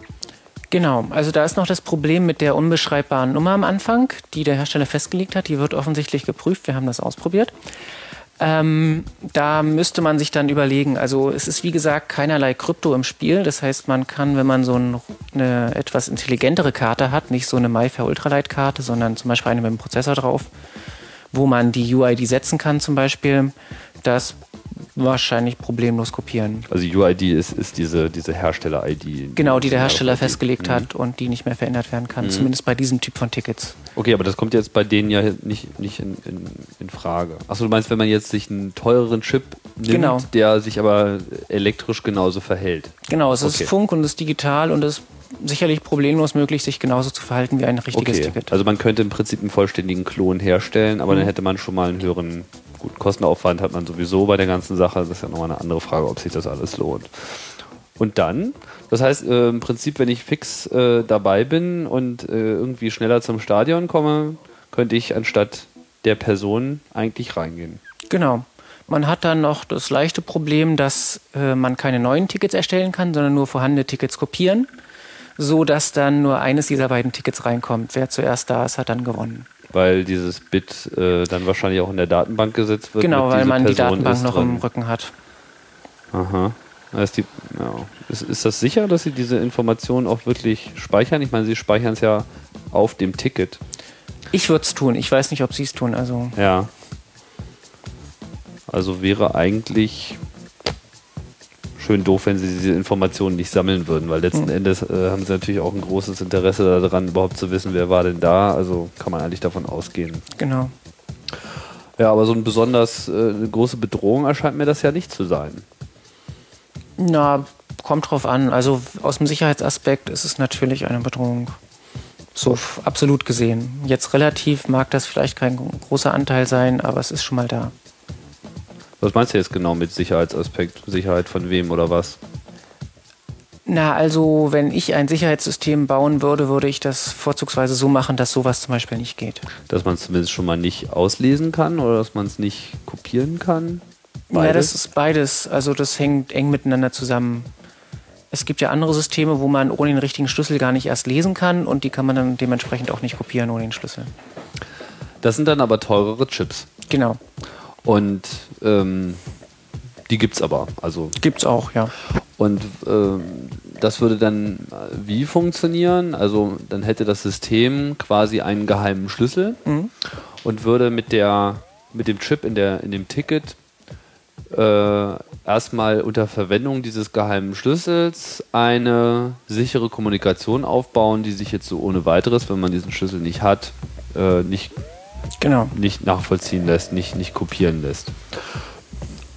Genau, also da ist noch das Problem mit der unbeschreibbaren Nummer am Anfang, die der Hersteller festgelegt hat. Die wird offensichtlich geprüft. Wir haben das ausprobiert. Ähm, da müsste man sich dann überlegen, also es ist wie gesagt keinerlei Krypto im Spiel. Das heißt, man kann, wenn man so ein, eine etwas intelligentere Karte hat, nicht so eine MyFair Ultralight-Karte, sondern zum Beispiel eine mit einem Prozessor drauf, wo man die UID setzen kann zum Beispiel, das wahrscheinlich problemlos kopieren. Also UID ist, ist diese, diese Hersteller-ID. Genau, die der Hersteller festgelegt Mhm. hat und die nicht mehr verändert werden kann. Zumindest bei diesem Typ von Tickets. Okay, aber das kommt jetzt bei denen ja nicht, nicht in, in, in Frage. Achso, du meinst, wenn man jetzt sich einen teureren Chip nimmt, Genau. der sich aber elektrisch genauso verhält. Genau, es Okay. ist Funk und es ist digital und es sicherlich problemlos möglich, sich genauso zu verhalten wie ein richtiges Okay, Ticket. also man könnte im Prinzip einen vollständigen Klon herstellen, aber Mhm. dann hätte man schon mal einen höheren guten Kostenaufwand, hat man sowieso bei der ganzen Sache. Das ist ja nochmal eine andere Frage, ob sich das alles lohnt. Und dann, das heißt äh, im Prinzip, wenn ich fix äh, dabei bin und äh, irgendwie schneller zum Stadion komme, könnte ich anstatt der Person eigentlich reingehen. Genau. Man hat dann noch das leichte Problem, dass äh, man keine neuen Tickets erstellen kann, sondern nur vorhandene Tickets kopieren, so dass dann nur eines dieser beiden Tickets reinkommt. Wer zuerst da ist, hat dann gewonnen. Weil dieses Bit äh, dann wahrscheinlich auch in der Datenbank gesetzt wird. genau, weil man die Person Datenbank ist noch drin. im Rücken hat. Aha. Ist, die, ja. ist, ist das sicher, dass Sie diese Informationen auch wirklich speichern? Ich meine, Sie speichern es ja auf dem Ticket. Ich würde es tun. Ich weiß nicht, ob Sie es tun. Also Ja. Also wäre eigentlich schön doof, wenn Sie diese Informationen nicht sammeln würden, weil letzten Endes äh, haben Sie natürlich auch ein großes Interesse daran, überhaupt zu wissen, wer war denn da. Also kann man eigentlich davon ausgehen. genau. Ja, aber so ein besonders äh, eine große Bedrohung erscheint mir das ja nicht zu sein. Na, kommt drauf an. Also aus dem Sicherheitsaspekt ist es natürlich eine Bedrohung. So absolut gesehen. Jetzt relativ mag das vielleicht kein großer Anteil sein, aber es ist schon mal da. Was meinst du jetzt genau mit Sicherheitsaspekt? Sicherheit von wem oder was? Na, also wenn ich ein Sicherheitssystem bauen würde, würde ich das vorzugsweise so machen, dass sowas zum Beispiel nicht geht. Dass man es zumindest schon mal nicht auslesen kann oder dass man es nicht kopieren kann? Ja, das ist beides. Also das hängt eng miteinander zusammen. Es gibt ja andere Systeme, wo man ohne den richtigen Schlüssel gar nicht erst lesen kann und die kann man dann dementsprechend auch nicht kopieren ohne den Schlüssel. Das sind dann aber teurere Chips. Genau. Und ähm, die gibt's aber. Also Gibt's auch, ja. und ähm, das würde dann äh, wie funktionieren? Also dann hätte das System quasi einen geheimen Schlüssel und würde mit der mit dem Chip in der in dem Ticket äh, erstmal unter Verwendung dieses geheimen Schlüssels eine sichere Kommunikation aufbauen, die sich jetzt so ohne weiteres, wenn man diesen Schlüssel nicht hat, äh, nicht Genau. nicht nachvollziehen lässt, nicht, nicht kopieren lässt.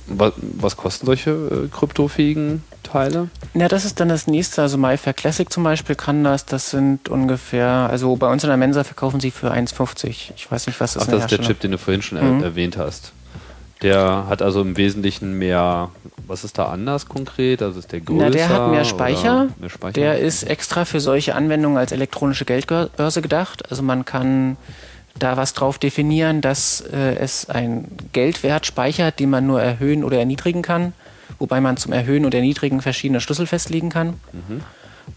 Was, was kosten solche äh, kryptofähigen Teile? Ja, das ist dann das nächste. Also MyFair Classic zum Beispiel kann das. Das sind ungefähr, also bei uns in der Mensa verkaufen sie für 1,50. Ich weiß nicht, was das Ach, in das ist der Chip, den du vorhin schon Mhm. er erwähnt hast. Der hat also im Wesentlichen mehr, was ist da anders konkret? Also ist der größer? Na, der hat mehr Speicher. Mehr Speicher? Der ist extra für solche Anwendungen als elektronische Geldbörse gedacht. Also man kann da was drauf definieren, dass äh, es einen Geldwert speichert, den man nur erhöhen oder erniedrigen kann. wobei man zum Erhöhen und Erniedrigen verschiedene Schlüssel festlegen kann.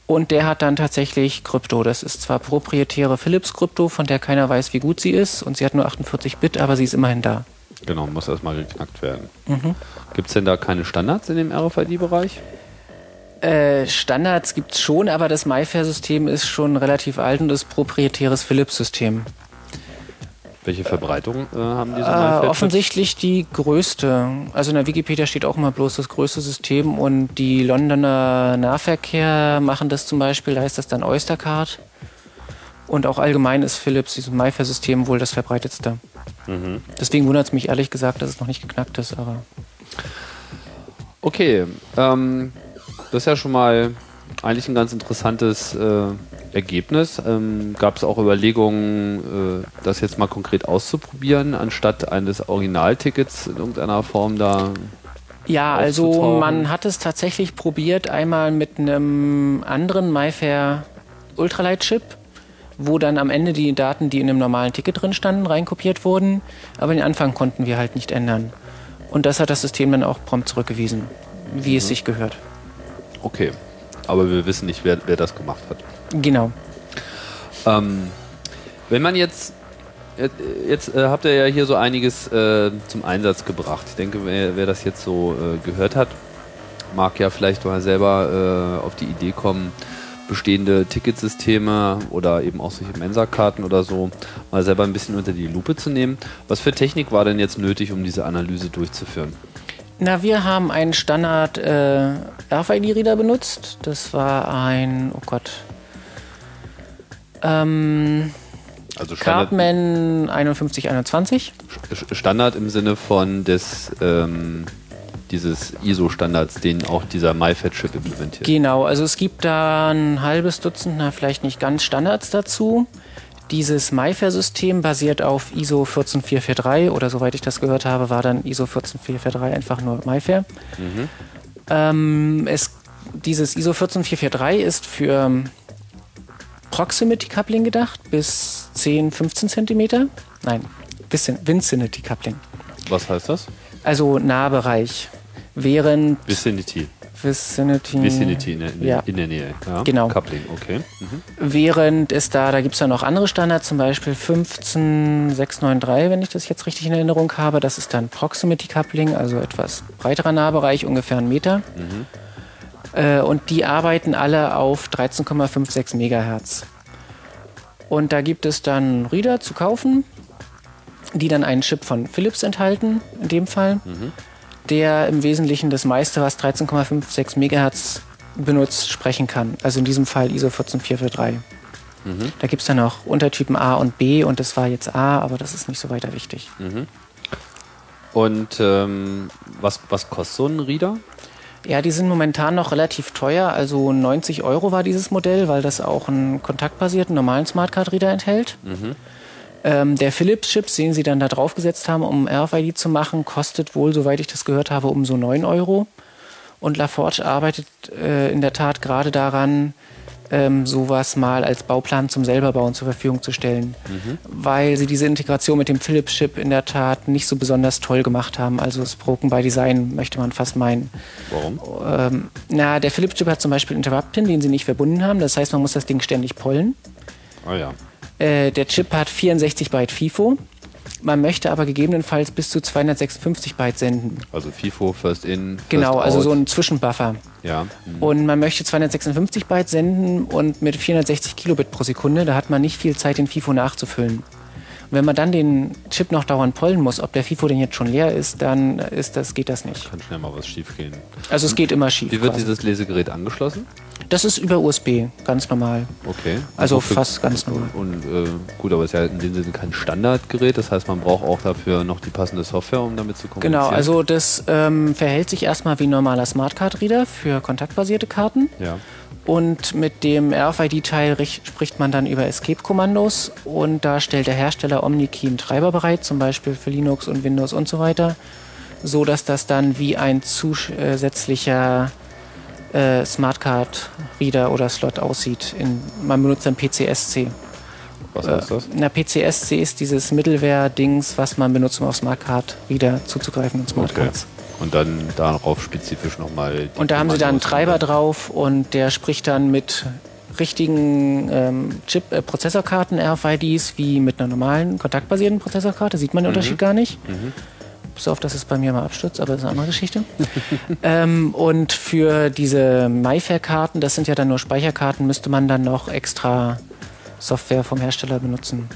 Und der hat dann tatsächlich Krypto. Das ist zwar proprietäre Philips-Krypto, von der keiner weiß, wie gut sie ist. Und sie hat nur 48 Bit, aber sie ist immerhin da. Genau, muss erstmal geknackt werden. Gibt es denn da keine Standards in dem RFID-Bereich? Äh, Standards gibt es schon, aber das MyFair-System ist schon relativ alt und ist proprietäres Philips-System. Welche Verbreitung äh, haben diese Äh, offensichtlich die größte. Also in der Wikipedia steht auch immer bloß das größte System und die Londoner Nahverkehr machen das zum Beispiel, da heißt das dann Oystercard. Und auch allgemein ist Philips, dieses MyFair-System, wohl das verbreitetste. Mhm. Deswegen wundert es mich ehrlich gesagt, dass es noch nicht geknackt ist, aber Okay, ähm, das ist ja schon mal eigentlich ein ganz interessantes äh, Ergebnis. Ähm, Gab es auch Überlegungen, äh, das jetzt mal konkret auszuprobieren, anstatt eines Originaltickets in irgendeiner Form da? Ja, also man hat es tatsächlich probiert, einmal mit einem anderen MyFair Ultralight-Chip, wo dann am Ende die Daten, die in einem normalen Ticket drin standen, reinkopiert wurden. Aber den Anfang konnten wir halt nicht ändern. Und das hat das System dann auch prompt zurückgewiesen, wie es sich gehört. Okay, aber wir wissen nicht, wer, wer das gemacht hat. Genau. Ähm, wenn man jetzt, jetzt äh, habt ihr ja hier so einiges äh, zum Einsatz gebracht. Ich denke, wer, wer das jetzt so äh, gehört hat, mag ja vielleicht mal selber äh, auf die Idee kommen, bestehende Ticketsysteme oder eben auch solche Mensa-Karten oder so mal selber ein bisschen unter die Lupe zu nehmen. Was für Technik war denn jetzt nötig, um diese Analyse durchzuführen? Na, wir haben einen Standard äh, RFID-Reader benutzt. Das war ein, oh Gott, ähm, Also Standard, Cartman 5121. Sch- Standard im Sinne von des ähm, dieses ISO-Standards, den auch dieser MyFed-Chip implementiert. Genau, also es gibt da ein halbes Dutzend, na vielleicht nicht ganz Standards dazu. Dieses MyFair-System basiert auf ISO 14443 oder soweit ich das gehört habe, war dann ISO 14443 einfach nur MyFair. Ähm, es, dieses ISO 14443 ist für ähm, Proximity Coupling gedacht, bis 10, 15 Zentimeter. Nein, bisschen Vicinity Coupling. Was heißt das? Also Nahbereich. Während Vicinity. Vicinity. Vicinity in der, in, Ja. in der Nähe. Ja. Genau. Coupling, okay. Mhm. Während es da, da gibt es ja noch andere Standards, zum Beispiel 15693, wenn ich das jetzt richtig in Erinnerung habe. Das ist dann Proximity Coupling, also etwas breiterer Nahbereich, ungefähr einen Meter. Äh, und die arbeiten alle auf 13,56 Megahertz. Und da gibt es dann Reader zu kaufen, die dann einen Chip von Philips enthalten, in dem Fall, der im Wesentlichen das meiste, was 13,56 Megahertz benutzt, sprechen kann. Also in diesem Fall ISO 14443. Da gibt es dann auch Untertypen A und B und das war jetzt A, aber das ist nicht so weiter wichtig. Und ähm, was, was kostet so ein Reader? Ja, die sind momentan noch relativ teuer. Also 90 Euro war dieses Modell, weil das auch einen kontaktbasierten normalen Smartcard-Reader enthält. Ähm, der Philips-Chip, den sie dann da draufgesetzt haben, um RFID zu machen, kostet wohl, soweit ich das gehört habe, um so 9 Euro. Und LaForge arbeitet äh, in der Tat gerade daran, ähm, sowas mal als Bauplan zum selberbauen zur Verfügung zu stellen, weil sie diese Integration mit dem Philips-Chip in der Tat nicht so besonders toll gemacht haben. Also das Broken by Design möchte man fast meinen. Warum? Ähm, na, der Philips-Chip hat zum Beispiel Interrupt-Pin, den sie nicht verbunden haben. Das heißt, man muss das Ding ständig pollen. Ah ja. Äh, der Chip hat 64 Byte FIFO. Man möchte aber gegebenenfalls bis zu 256 Byte senden. Also FIFO, First In, First Genau, also out. so ein Zwischenbuffer. Ja. Mhm. Und man möchte 256 Byte senden und mit 460 Kilobit pro Sekunde, da hat man nicht viel Zeit, den FIFO nachzufüllen. Wenn man dann den Chip noch dauernd pollen muss, ob der FIFO denn jetzt schon leer ist, dann ist das, geht das nicht. Kann schnell mal was schief gehen. Also es geht immer schief. Wie wird quasi. dieses Lesegerät angeschlossen? Das ist über USB, ganz normal. Okay. Also Wofür- fast ganz normal. Und äh, gut, aber es ist ja in dem Sinne kein Standardgerät, das heißt, man braucht auch dafür noch die passende Software, um damit zu kommunizieren. Genau, also das ähm, verhält sich erstmal wie ein normaler Smartcard-Reader für kontaktbasierte Karten. Ja. Und mit dem RFID-Teil rich- spricht man dann über Escape-Kommandos und da stellt der Hersteller OmniKey einen Treiber bereit, zum Beispiel für Linux und Windows und so weiter, so dass das dann wie ein zusätzlicher äh, Smartcard-Reader oder Slot aussieht. In, man benutzt dann PCSC. Was heißt das? Na, PCSC ist dieses Mittelware-Dings, was man benutzt, um auf Smartcard-Reader zuzugreifen und Smartcards. Und dann darauf spezifisch nochmal. Und da haben sie dann einen Treiber drauf und der spricht dann mit richtigen ähm, Chip-Prozessorkarten, äh, RFIDs, wie mit einer normalen kontaktbasierten Prozessorkarte. Sieht man den mhm. Unterschied gar nicht. Mhm. Bis auf, dass es bei mir mal abstürzt, aber das ist eine andere Geschichte. ähm, und für diese MyFair-Karten, das sind ja dann nur Speicherkarten, müsste man dann noch extra Software vom Hersteller benutzen.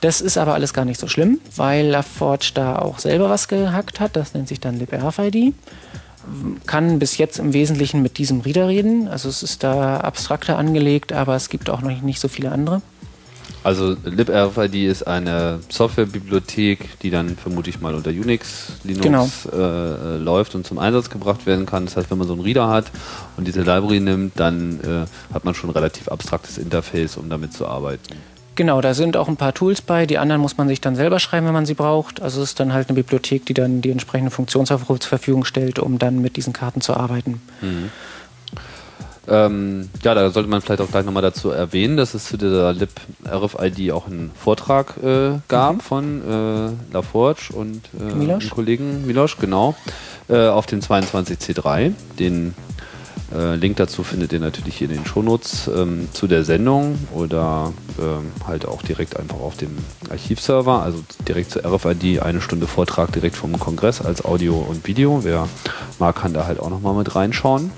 Das ist aber alles gar nicht so schlimm, weil LaForge da auch selber was gehackt hat. Das nennt sich dann librfid. Kann bis jetzt im Wesentlichen mit diesem Reader reden. Also es ist da abstrakter angelegt, aber es gibt auch noch nicht so viele andere. Also librfid ist eine Softwarebibliothek, die dann vermutlich mal unter Unix, Linux genau. äh, läuft und zum Einsatz gebracht werden kann. Das heißt, wenn man so einen Reader hat und diese Library nimmt, dann äh, hat man schon ein relativ abstraktes Interface, um damit zu arbeiten. Genau, da sind auch ein paar Tools bei. Die anderen muss man sich dann selber schreiben, wenn man sie braucht. Also es ist dann halt eine Bibliothek, die dann die entsprechende Funktionsaufrufe zur Verfügung stellt, um dann mit diesen Karten zu arbeiten. Mhm. Ähm, ja, da sollte man vielleicht auch gleich nochmal dazu erwähnen, dass es zu dieser Lib RFID auch einen Vortrag äh, gab mhm. von äh, LaForge und äh, dem Kollegen Milosch, genau, äh, auf dem 22C3. Den äh, Link dazu findet ihr natürlich hier in den Shownotes ähm, zu der Sendung oder ähm, halt auch direkt einfach auf dem Archivserver, also direkt zur RFID, eine Stunde Vortrag direkt vom Kongress als Audio und Video. Wer mag, kann da halt auch nochmal mit reinschauen.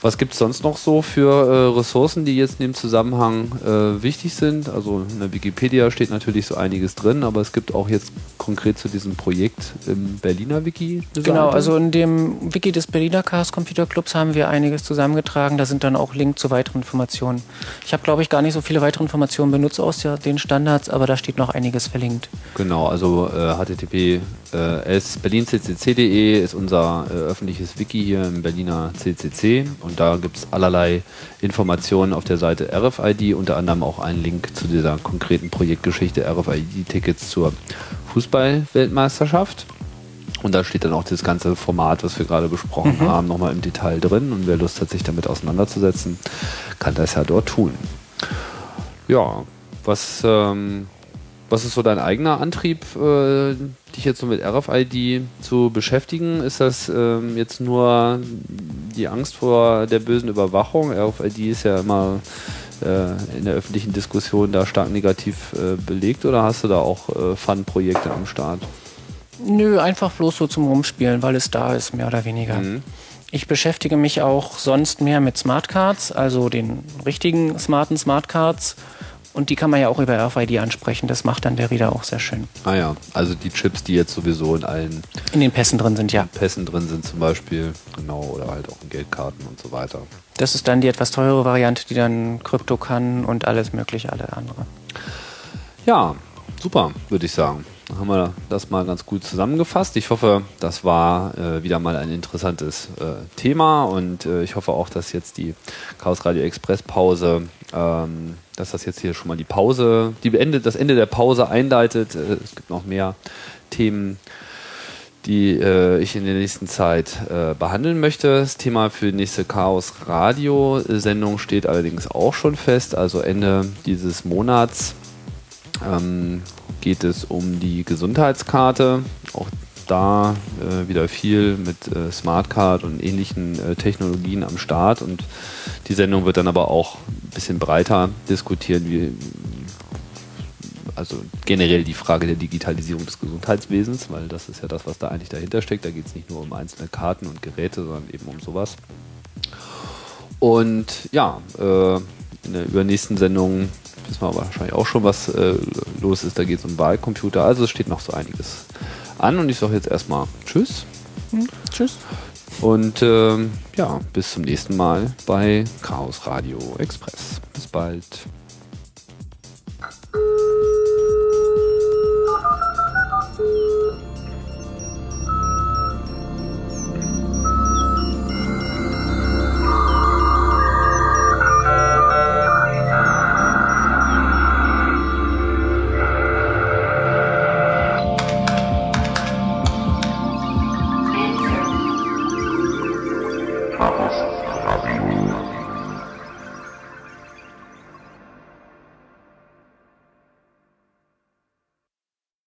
Was gibt es sonst noch so für äh, Ressourcen, die jetzt in dem Zusammenhang äh, wichtig sind? Also in der Wikipedia steht natürlich so einiges drin, aber es gibt auch jetzt konkret zu diesem Projekt im Berliner Wiki. Genau, also in dem Wiki des Berliner Chaos Computer Clubs haben wir einiges zusammengetragen. Da sind dann auch Links zu weiteren Informationen. Ich habe, glaube ich, gar nicht so viele weitere Informationen benutzt aus den Standards, aber da steht noch einiges verlinkt. Genau, also äh, http äh, berlinccc.de ist unser äh, öffentliches Wiki hier im Berliner CCC und da gibt es allerlei Informationen auf der Seite RFID, unter anderem auch einen Link zu dieser konkreten Projektgeschichte RFID-Tickets zur Fußball-Weltmeisterschaft. Und da steht dann auch das ganze Format, was wir gerade besprochen mhm. haben, nochmal im Detail drin. Und wer Lust hat, sich damit auseinanderzusetzen, kann das ja dort tun. Ja, was ähm, was ist so dein eigener Antrieb, äh, dich jetzt so mit RFID zu beschäftigen? Ist das ähm, jetzt nur die Angst vor der bösen Überwachung? RFID ist ja immer äh, in der öffentlichen Diskussion da stark negativ äh, belegt oder hast du da auch äh, Fun-Projekte am Start? Nö, einfach bloß so zum Rumspielen, weil es da ist, mehr oder weniger. Mhm. Ich beschäftige mich auch sonst mehr mit Smartcards, also den richtigen smarten Smartcards. Und die kann man ja auch über RFID ansprechen. Das macht dann der Reader auch sehr schön. Ah ja, also die Chips, die jetzt sowieso in allen in den Pässen drin sind, ja. Pässen drin sind zum Beispiel, genau, oder halt auch in Geldkarten und so weiter. Das ist dann die etwas teure Variante, die dann Krypto kann und alles mögliche, alle andere. Ja, super, würde ich sagen. Dann haben wir das mal ganz gut zusammengefasst. Ich hoffe, das war äh, wieder mal ein interessantes äh, Thema und äh, ich hoffe auch, dass jetzt die Chaos Radio Express Pause, ähm, dass das jetzt hier schon mal die Pause, die Ende, das Ende der Pause einleitet. Äh, es gibt noch mehr Themen, die äh, ich in der nächsten Zeit äh, behandeln möchte. Das Thema für die nächste Chaos Radio Sendung steht allerdings auch schon fest, also Ende dieses Monats. Ähm, geht es um die Gesundheitskarte. Auch da äh, wieder viel mit äh, Smartcard und ähnlichen äh, Technologien am Start. Und die Sendung wird dann aber auch ein bisschen breiter diskutieren, wie, also generell die Frage der Digitalisierung des Gesundheitswesens, weil das ist ja das, was da eigentlich dahinter steckt. Da geht es nicht nur um einzelne Karten und Geräte, sondern eben um sowas. Und ja, äh, in der übernächsten Sendung wissen wir wahrscheinlich auch schon, was äh, los ist. Da geht es um Wahlcomputer. Also es steht noch so einiges an und ich sage jetzt erstmal Tschüss. Mhm. Tschüss. Und ähm, ja, bis zum nächsten Mal bei Chaos Radio Express. Bis bald.